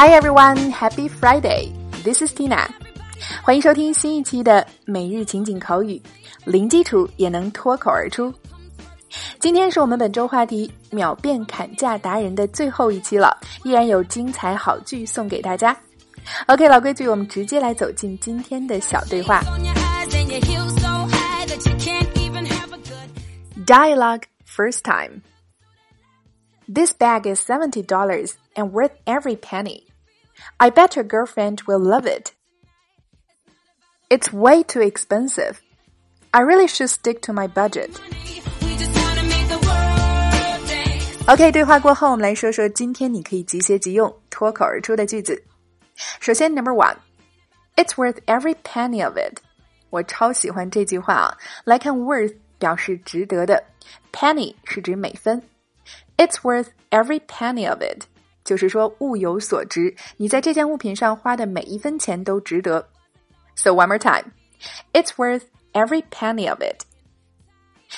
Hi everyone, Happy Friday! This is Tina. 欢迎收听新一期的每日情景口语，零基础也能脱口而出。今天是我们本周话题秒变砍价达人的最后一期了，依然有精彩好剧送给大家。OK，老规矩，我们直接来走进今天的小对话。Dialogue first time. This bag is seventy dollars and worth every penny. I bet your girlfriend will love it. It's way too expensive. I really should stick to my budget. OK，对话过后，我们来说说今天你可以即写即用、脱口而出的句子。首先，Number one，It's worth every penny of it。我超喜欢这句话啊！来看 worth 表示值得的，penny 是指每分。 It's worth every penny of it，就是说物有所值，你在这件物品上花的每一分钱都值得。So one more time, it's worth every penny of it。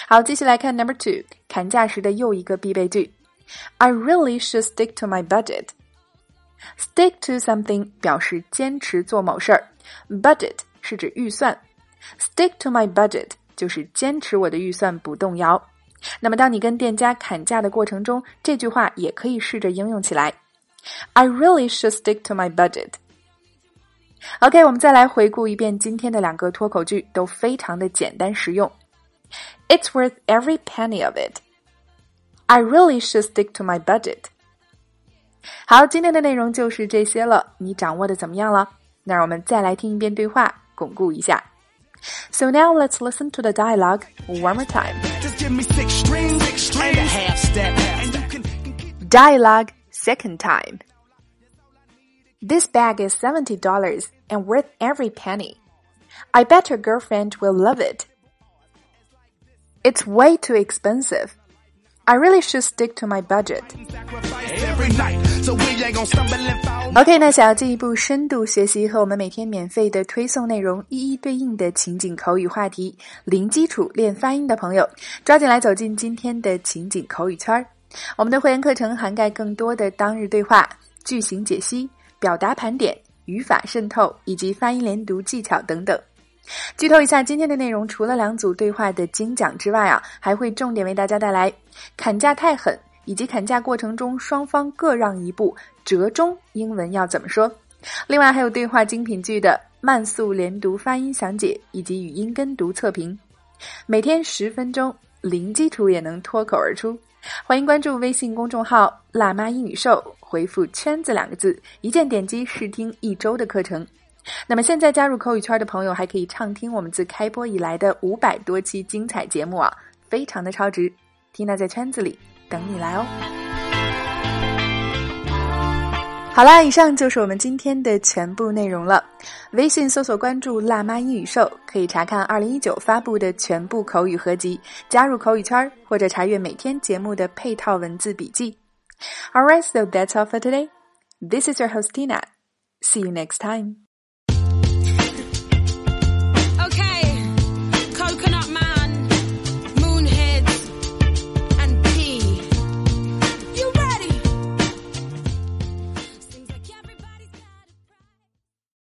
好，继续来看 Number two，砍价时的又一个必备句：I really should stick to my budget。Stick to something 表示坚持做某事儿，budget 是指预算。Stick to my budget 就是坚持我的预算不动摇。 那么，当你跟店家砍价的过程中，这句话也可以试着应用起来。I really should stick to my budget. OK，我们再来回顾一遍今天的两个脱口句，都非常的简单实用。It's worth every penny of it. I really should stick to my budget. 好，今天的内容就是这些了，你掌握的怎么样了？那让我们再来听一遍对话，巩固一下。So now let's listen to the dialogue one more time. Dialogue second time. This bag is $70 and worth every penny. I bet your girlfriend will love it. It's way too expensive. I really should stick to my budget. OK，那想要进一步深度学习和我们每天免费的推送内容一一对应的情景口语话题，零基础练发音的朋友，抓紧来走进今天的情景口语圈儿。我们的会员课程涵盖更多的当日对话、句型解析、表达盘点、语法渗透以及发音连读技巧等等。剧透一下，今天的内容除了两组对话的精讲之外啊，还会重点为大家带来砍价太狠。以及砍价过程中双方各让一步，折中英文要怎么说？另外还有对话精品剧的慢速连读发音详解以及语音跟读测评，每天十分钟，零基础也能脱口而出。欢迎关注微信公众号“辣妈英语秀”，回复“圈子”两个字，一键点击试听一周的课程。那么现在加入口语圈的朋友，还可以畅听我们自开播以来的五百多期精彩节目啊，非常的超值。Tina 在圈子里。等你来哦！好啦，以上就是我们今天的全部内容了。微信搜索关注“辣妈英语秀”，可以查看二零一九发布的全部口语合集，加入口语圈，或者查阅每天节目的配套文字笔记。Alright, so that's all for today. This is your host Tina. See you next time.